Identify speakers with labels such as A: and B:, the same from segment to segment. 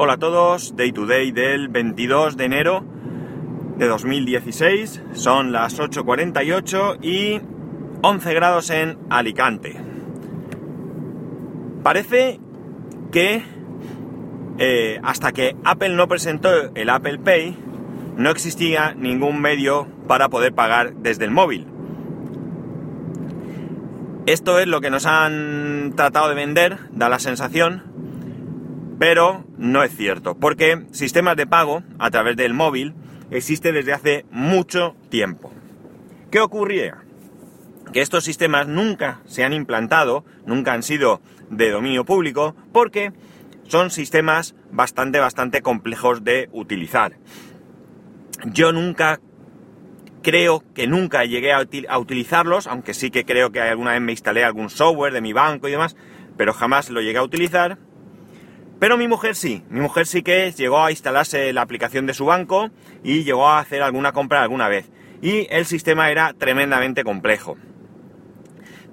A: Hola a todos, Day to Day del 22 de enero de 2016. Son las 8.48 y 11 grados en Alicante. Parece que eh, hasta que Apple no presentó el Apple Pay, no existía ningún medio para poder pagar desde el móvil. Esto es lo que nos han tratado de vender, da la sensación, pero no es cierto, porque sistemas de pago a través del móvil existe desde hace mucho tiempo. ¿Qué ocurría? Que estos sistemas nunca se han implantado, nunca han sido de dominio público, porque son sistemas bastante, bastante complejos de utilizar. Yo nunca creo que nunca llegué a, utilizarlos, aunque sí que creo que alguna vez me instalé algún software de mi banco y demás, pero jamás lo llegué a utilizar. Pero mi mujer sí, mi mujer sí que llegó a instalarse la aplicación de su banco y llegó a hacer alguna compra alguna vez. Y el sistema era tremendamente complejo.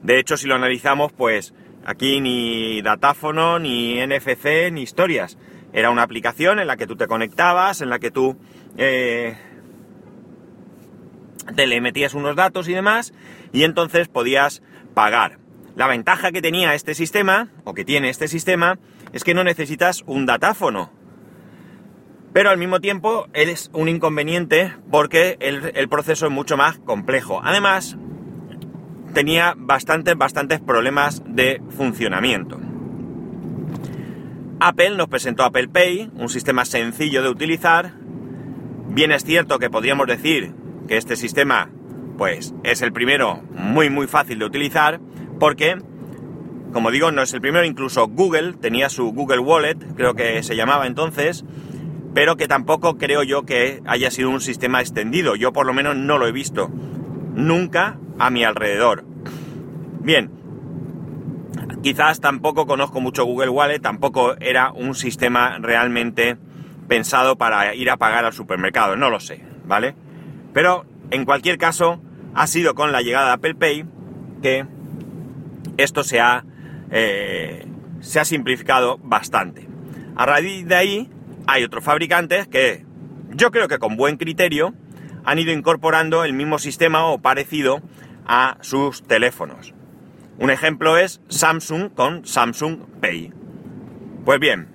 A: De hecho, si lo analizamos, pues aquí ni datáfono, ni NFC, ni historias. Era una aplicación en la que tú te conectabas, en la que tú eh, te le metías unos datos y demás, y entonces podías pagar. La ventaja que tenía este sistema, o que tiene este sistema, es que no necesitas un datáfono. Pero al mismo tiempo es un inconveniente porque el, proceso es mucho más complejo. Además, tenía bastantes, bastantes problemas de funcionamiento. Apple nos presentó Apple Pay, un sistema sencillo de utilizar. Bien es cierto que podríamos decir que este sistema, pues, es el primero muy, muy fácil de utilizar, porque como digo, no es el primero, incluso Google tenía su Google Wallet, creo que se llamaba entonces, pero que tampoco creo yo que haya sido un sistema extendido. Yo por lo menos no lo he visto nunca a mi alrededor. Bien, quizás tampoco conozco mucho Google Wallet, tampoco era un sistema realmente pensado para ir a pagar al supermercado, no lo sé, ¿vale? Pero en cualquier caso, ha sido con la llegada de Apple Pay que esto se ha eh, se ha simplificado bastante. A raíz de ahí hay otros fabricantes que yo creo que con buen criterio han ido incorporando el mismo sistema o parecido a sus teléfonos. Un ejemplo es Samsung con Samsung Pay. Pues bien,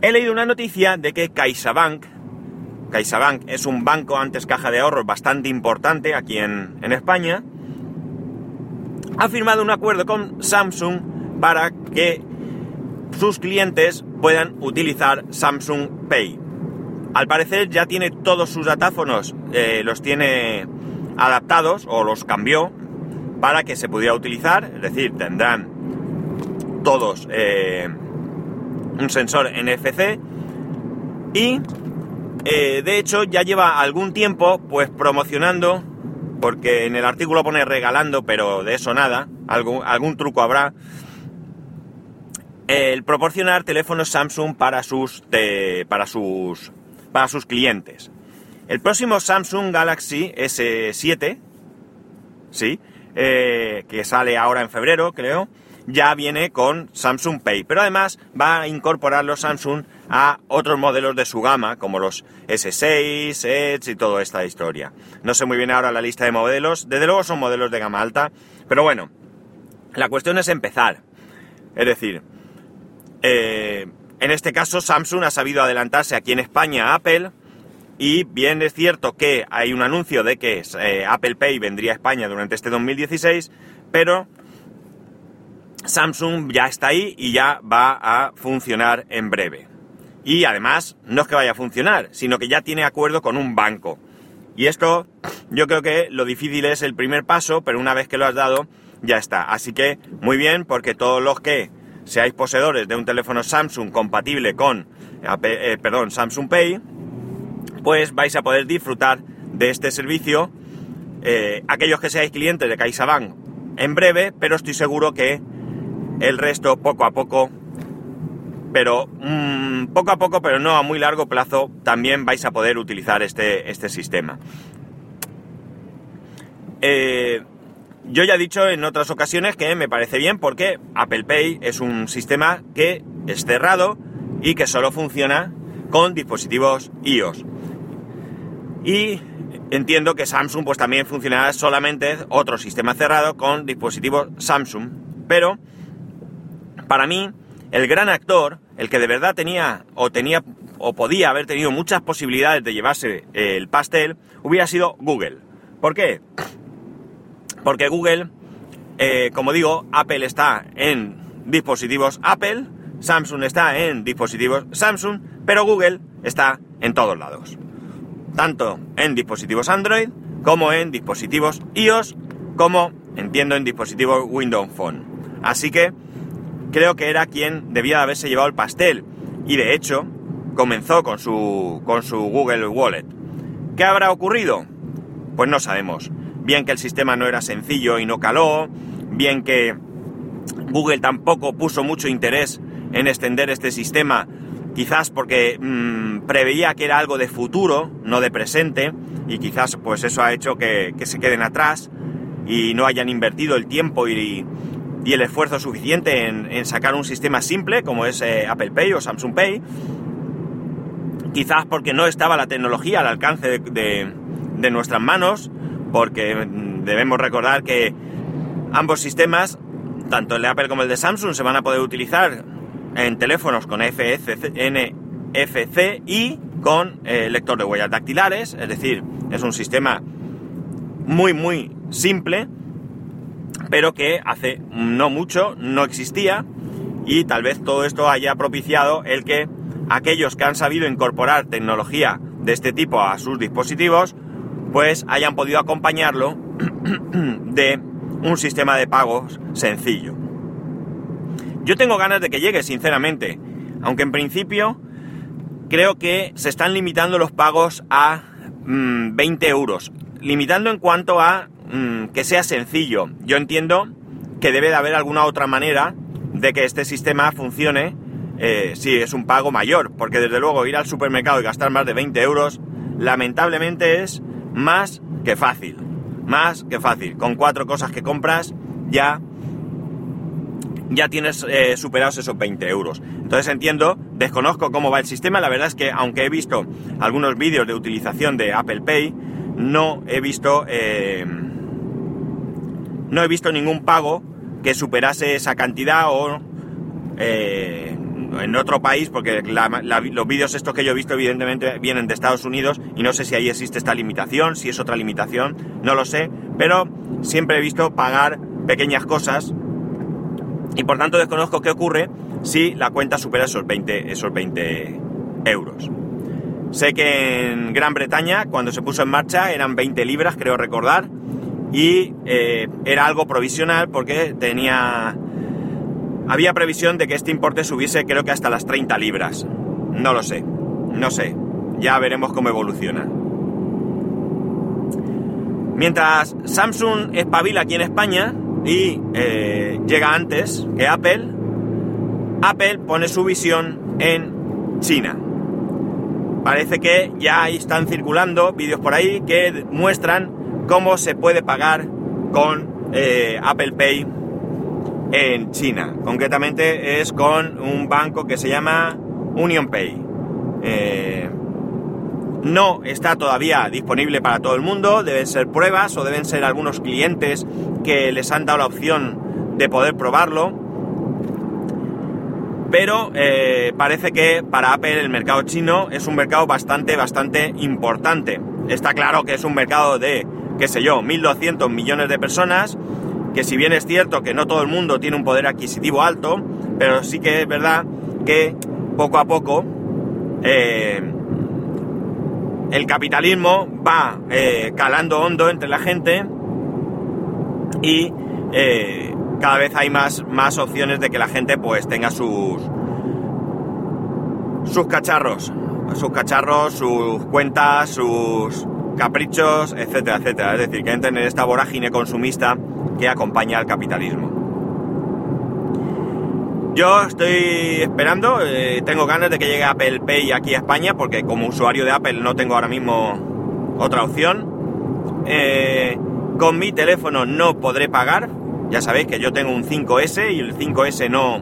A: he leído una noticia de que CaixaBank, CaixaBank es un banco antes caja de ahorros bastante importante aquí en, en España, ha firmado un acuerdo con Samsung para que sus clientes puedan utilizar Samsung Pay. Al parecer ya tiene todos sus datáfonos, eh, los tiene adaptados o los cambió para que se pudiera utilizar, es decir, tendrán todos eh, un sensor NFC y eh, de hecho ya lleva algún tiempo pues promocionando, porque en el artículo pone regalando, pero de eso nada, algún, algún truco habrá, el proporcionar teléfonos Samsung para sus, para sus, para sus clientes. El próximo Samsung Galaxy S7, sí, eh, que sale ahora en febrero, creo, ya viene con Samsung Pay, pero además va a incorporar los Samsung a otros modelos de su gama, como los S6, Edge y toda esta historia. No sé muy bien ahora la lista de modelos, desde luego son modelos de gama alta, pero bueno, la cuestión es empezar. Es decir, eh, en este caso, Samsung ha sabido adelantarse aquí en España a Apple. Y bien es cierto que hay un anuncio de que eh, Apple Pay vendría a España durante este 2016, pero Samsung ya está ahí y ya va a funcionar en breve. Y además, no es que vaya a funcionar, sino que ya tiene acuerdo con un banco. Y esto, yo creo que lo difícil es el primer paso, pero una vez que lo has dado, ya está. Así que, muy bien, porque todos los que seáis poseedores de un teléfono Samsung compatible con, eh, perdón, Samsung Pay, pues vais a poder disfrutar de este servicio. Eh, aquellos que seáis clientes de CaixaBank en breve, pero estoy seguro que el resto poco a poco, pero mm, poco a poco, pero no a muy largo plazo, también vais a poder utilizar este, este sistema. Eh, yo ya he dicho en otras ocasiones que me parece bien porque Apple Pay es un sistema que es cerrado y que solo funciona con dispositivos iOS. Y entiendo que Samsung pues también funcionará solamente otro sistema cerrado con dispositivos Samsung. Pero para mí, el gran actor, el que de verdad tenía o tenía o podía haber tenido muchas posibilidades de llevarse el pastel, hubiera sido Google. ¿Por qué? Porque Google, eh, como digo, Apple está en dispositivos Apple, Samsung está en dispositivos Samsung, pero Google está en todos lados. Tanto en dispositivos Android como en dispositivos iOS, como entiendo en dispositivos Windows Phone. Así que creo que era quien debía de haberse llevado el pastel. Y de hecho, comenzó con su, con su Google Wallet. ¿Qué habrá ocurrido? Pues no sabemos. Bien que el sistema no era sencillo y no caló, bien que Google tampoco puso mucho interés en extender este sistema, quizás porque mmm, preveía que era algo de futuro, no de presente, y quizás pues eso ha hecho que, se queden atrás y no hayan invertido el tiempo y, el esfuerzo suficiente en, sacar un sistema simple como es eh, Apple Pay o Samsung Pay. Quizás porque no estaba la tecnología al alcance de nuestras manos, porque debemos recordar que ambos sistemas, tanto el de Apple como el de Samsung, se van a poder utilizar en teléfonos con FCC, NFC y con eh, lector de huellas dactilares, es decir, es un sistema muy muy simple, pero que hace no mucho no existía y tal vez todo esto haya propiciado el que aquellos que han sabido incorporar tecnología de este tipo a sus dispositivos, pues hayan podido acompañarlo de un sistema de pagos sencillo. Yo tengo ganas de que llegue, sinceramente, aunque en principio creo que se están limitando los pagos a mmm, 20 euros, limitando en cuanto a mmm, que sea sencillo. Yo entiendo que debe de haber alguna otra manera de que este sistema funcione eh, si es un pago mayor, porque desde luego ir al supermercado y gastar más de 20 euros, lamentablemente es más que fácil. Más que fácil. Con cuatro cosas que compras ya, ya tienes eh, superados esos 20 euros. Entonces entiendo, desconozco cómo va el sistema. La verdad es que aunque he visto algunos vídeos de utilización de Apple Pay, no he visto eh, no he visto ningún pago que superase esa cantidad o eh, en otro país, porque los vídeos estos que yo he visto evidentemente vienen de Estados Unidos y no sé si ahí existe esta limitación, si es otra limitación, no lo sé, pero siempre he visto pagar pequeñas cosas y por tanto desconozco qué ocurre si la cuenta supera esos 20, esos 20 euros. Sé que en Gran Bretaña, cuando se puso en marcha, eran 20 libras, creo recordar, y eh, era algo provisional porque tenía había previsión de que este importe subiese creo que hasta las 30 libras. No lo sé, no sé. Ya veremos cómo evoluciona. Mientras Samsung espabila aquí en España y eh, llega antes que Apple, Apple pone su visión en China. Parece que ya están circulando vídeos por ahí que muestran cómo se puede pagar con eh, Apple Pay en China. Concretamente es con un banco que se llama UnionPay. Eh, no está todavía disponible para todo el mundo, deben ser pruebas o deben ser algunos clientes que les han dado la opción de poder probarlo. Pero eh, parece que para Apple el mercado chino es un mercado bastante, bastante importante. Está claro que es un mercado de, qué sé yo, 1.200 millones de personas que si bien es cierto que no todo el mundo tiene un poder adquisitivo alto, pero sí que es verdad que poco a poco eh, el capitalismo va eh, calando hondo entre la gente y eh, cada vez hay más, más opciones de que la gente pues tenga sus sus cacharros, sus cacharros, sus cuentas, sus caprichos, etcétera, etcétera. Es decir, que entren en esta vorágine consumista que acompaña al capitalismo. Yo estoy esperando, eh, tengo ganas de que llegue Apple Pay aquí a España, porque como usuario de Apple no tengo ahora mismo otra opción. Eh, con mi teléfono no podré pagar, ya sabéis que yo tengo un 5S y el 5S no,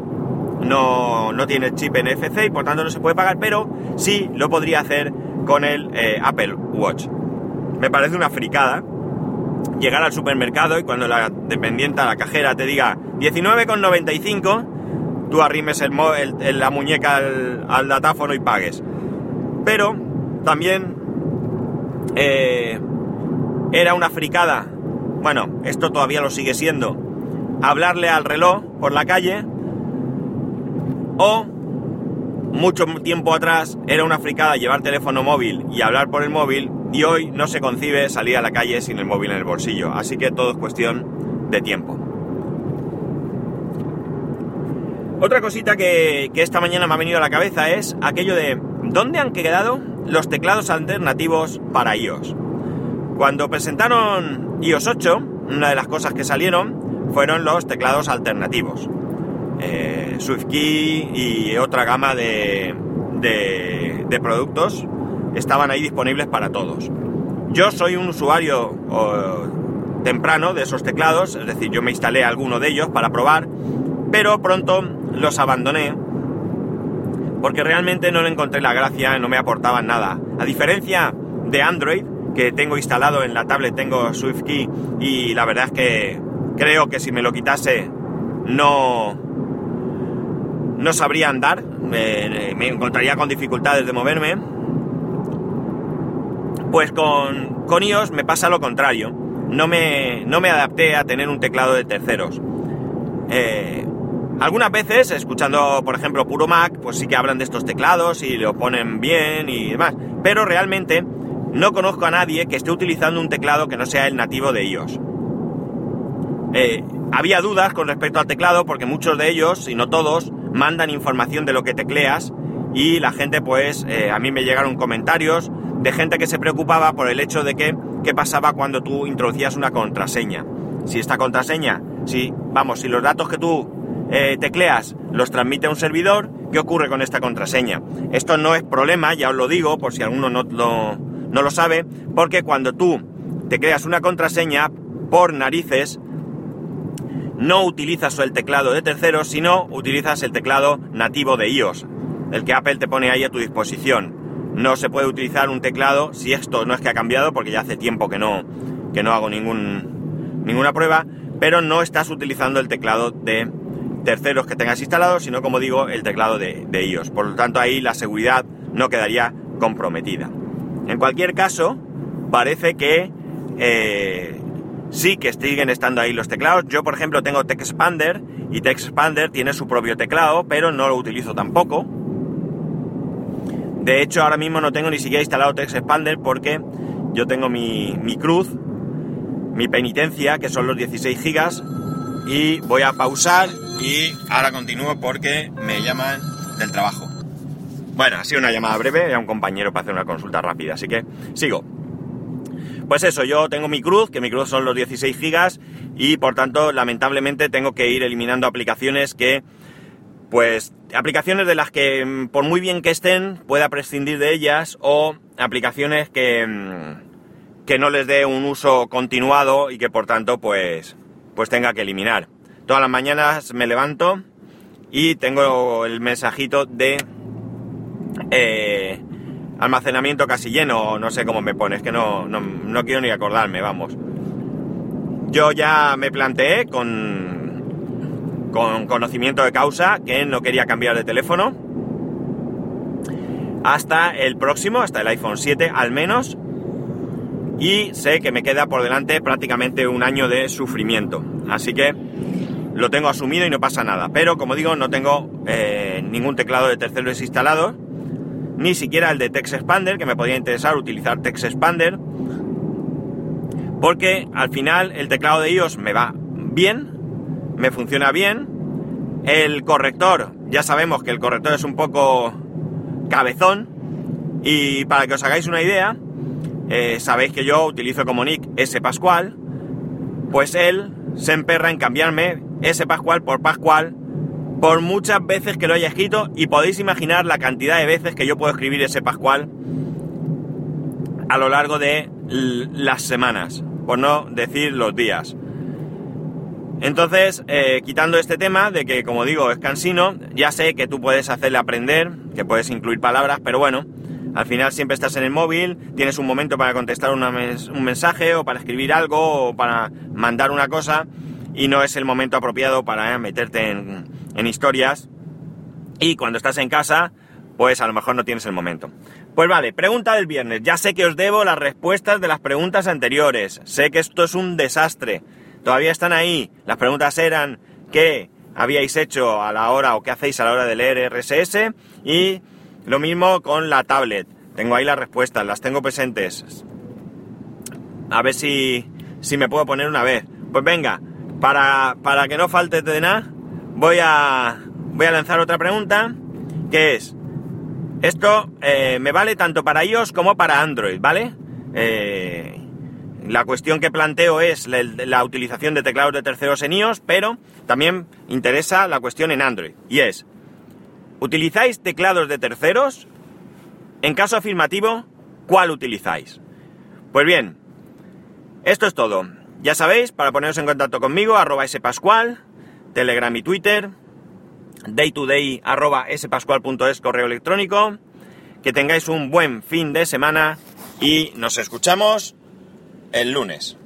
A: no, no tiene chip NFC y por tanto no se puede pagar, pero sí lo podría hacer con el eh, Apple Watch. Me parece una fricada llegar al supermercado y cuando la dependiente, la cajera, te diga 19,95, tú arrimes el, la muñeca al, datáfono y pagues. Pero también eh, era una fricada, bueno, esto todavía lo sigue siendo, hablarle al reloj por la calle o mucho tiempo atrás era una fricada llevar teléfono móvil y hablar por el móvil y hoy no se concibe salir a la calle sin el móvil en el bolsillo. Así que todo es cuestión de tiempo. Otra cosita que, esta mañana me ha venido a la cabeza es aquello de ¿dónde han quedado los teclados alternativos para iOS? Cuando presentaron iOS 8, una de las cosas que salieron fueron los teclados alternativos. Eh, SwiftKey y otra gama de, productos estaban ahí disponibles para todos. Yo soy un usuario temprano de esos teclados, es decir, yo me instalé alguno de ellos para probar, pero pronto los abandoné porque realmente no le encontré la gracia, no me aportaban nada. A diferencia de Android, que tengo instalado en la tablet, tengo SwiftKey y la verdad es que creo que si me lo quitase no, no sabría andar, me, encontraría con dificultades de moverme. Pues con, con iOS me pasa lo contrario. No me, no me adapté a tener un teclado de terceros. Eh, algunas veces, escuchando por ejemplo Puro Mac, pues sí que hablan de estos teclados y lo ponen bien y demás. Pero realmente no conozco a nadie que esté utilizando un teclado que no sea el nativo de iOS. Eh, había dudas con respecto al teclado porque muchos de ellos, y no todos, mandan información de lo que tecleas y la gente pues eh, a mí me llegaron comentarios de gente que se preocupaba por el hecho de que qué pasaba cuando tú introducías una contraseña. Si esta contraseña, si vamos, si los datos que tú eh, tecleas los transmite a un servidor, ¿qué ocurre con esta contraseña? Esto no es problema, ya os lo digo, por si alguno no lo, no lo sabe, porque cuando tú te creas una contraseña, por narices, no utilizas el teclado de terceros, sino utilizas el teclado nativo de iOS, el que Apple te pone ahí a tu disposición. No se puede utilizar un teclado, si esto no es que ha cambiado, porque ya hace tiempo que no, que no hago ninguna prueba, pero no estás utilizando el teclado de terceros que tengas instalado, sino como digo, el teclado de, de iOS. Por lo tanto, ahí la seguridad no quedaría comprometida. En cualquier caso, parece que eh, sí que siguen estando ahí los teclados. Yo, por ejemplo, tengo TechSpander y TechSpander tiene su propio teclado, pero no lo utilizo tampoco. De hecho, ahora mismo no tengo ni siquiera instalado TechSpander porque yo tengo mi, mi cruz, mi penitencia, que son los 16 gigas, y voy a pausar y ahora continúo porque me llaman del trabajo. Bueno, ha sido una llamada breve, era un compañero para hacer una consulta rápida, así que sigo. Pues eso, yo tengo mi cruz, que mi cruz son los 16 gigas y por tanto lamentablemente tengo que ir eliminando aplicaciones que, pues, aplicaciones de las que mm, por muy bien que estén pueda prescindir de ellas o aplicaciones que, mm, que no les dé un uso continuado y que por tanto pues, pues tenga que eliminar. Todas las mañanas me levanto y tengo el mensajito de... Eh, almacenamiento casi lleno, no sé cómo me pones, que no, no, quiero ni acordarme, vamos. Yo ya me planteé con, con conocimiento de causa que no quería cambiar de teléfono hasta el próximo, hasta el iPhone 7 al menos, y sé que me queda por delante prácticamente un año de sufrimiento. Así que lo tengo asumido y no pasa nada. Pero como digo, no tengo eh, ningún teclado de terceros instalado ni siquiera el de TextExpander, que me podría interesar utilizar TextExpander, porque al final el teclado de iOS me va bien, me funciona bien, el corrector, ya sabemos que el corrector es un poco cabezón, y para que os hagáis una idea, eh, sabéis que yo utilizo como nick S Pascual, pues él se emperra en cambiarme S Pascual por Pascual por muchas veces que lo haya escrito y podéis imaginar la cantidad de veces que yo puedo escribir ese Pascual a lo largo de las semanas, por no decir los días. Entonces, eh, quitando este tema de que, como digo, es cansino, ya sé que tú puedes hacerle aprender, que puedes incluir palabras, pero bueno, al final siempre estás en el móvil, tienes un momento para contestar un mensaje o para escribir algo o para mandar una cosa y no es el momento apropiado para meterte en, en historias. Y cuando estás en casa, pues a lo mejor no tienes el momento. Pues vale, pregunta del viernes. Ya sé que os debo las respuestas de las preguntas anteriores. Sé que esto es un desastre. Todavía están ahí. Las preguntas eran qué habíais hecho a la hora o qué hacéis a la hora de leer RSS y lo mismo con la tablet. Tengo ahí las respuestas, las tengo presentes. A ver si, si me puedo poner una vez. Pues venga, para, para que no falte de nada, voy a, voy a lanzar otra pregunta, que es, esto eh, me vale tanto para iOS como para Android, ¿vale? Eh, la cuestión que planteo es la, utilización de teclados de terceros en iOS, pero también interesa la cuestión en Android. Y es, ¿utilizáis teclados de terceros? En caso afirmativo, ¿cuál utilizáis? Pues bien, esto es todo. Ya sabéis, para poneros en contacto conmigo, arroba spascual, Telegram y Twitter, daytoday arroba spascual.es correo electrónico. Que tengáis un buen fin de semana y nos escuchamos el lunes.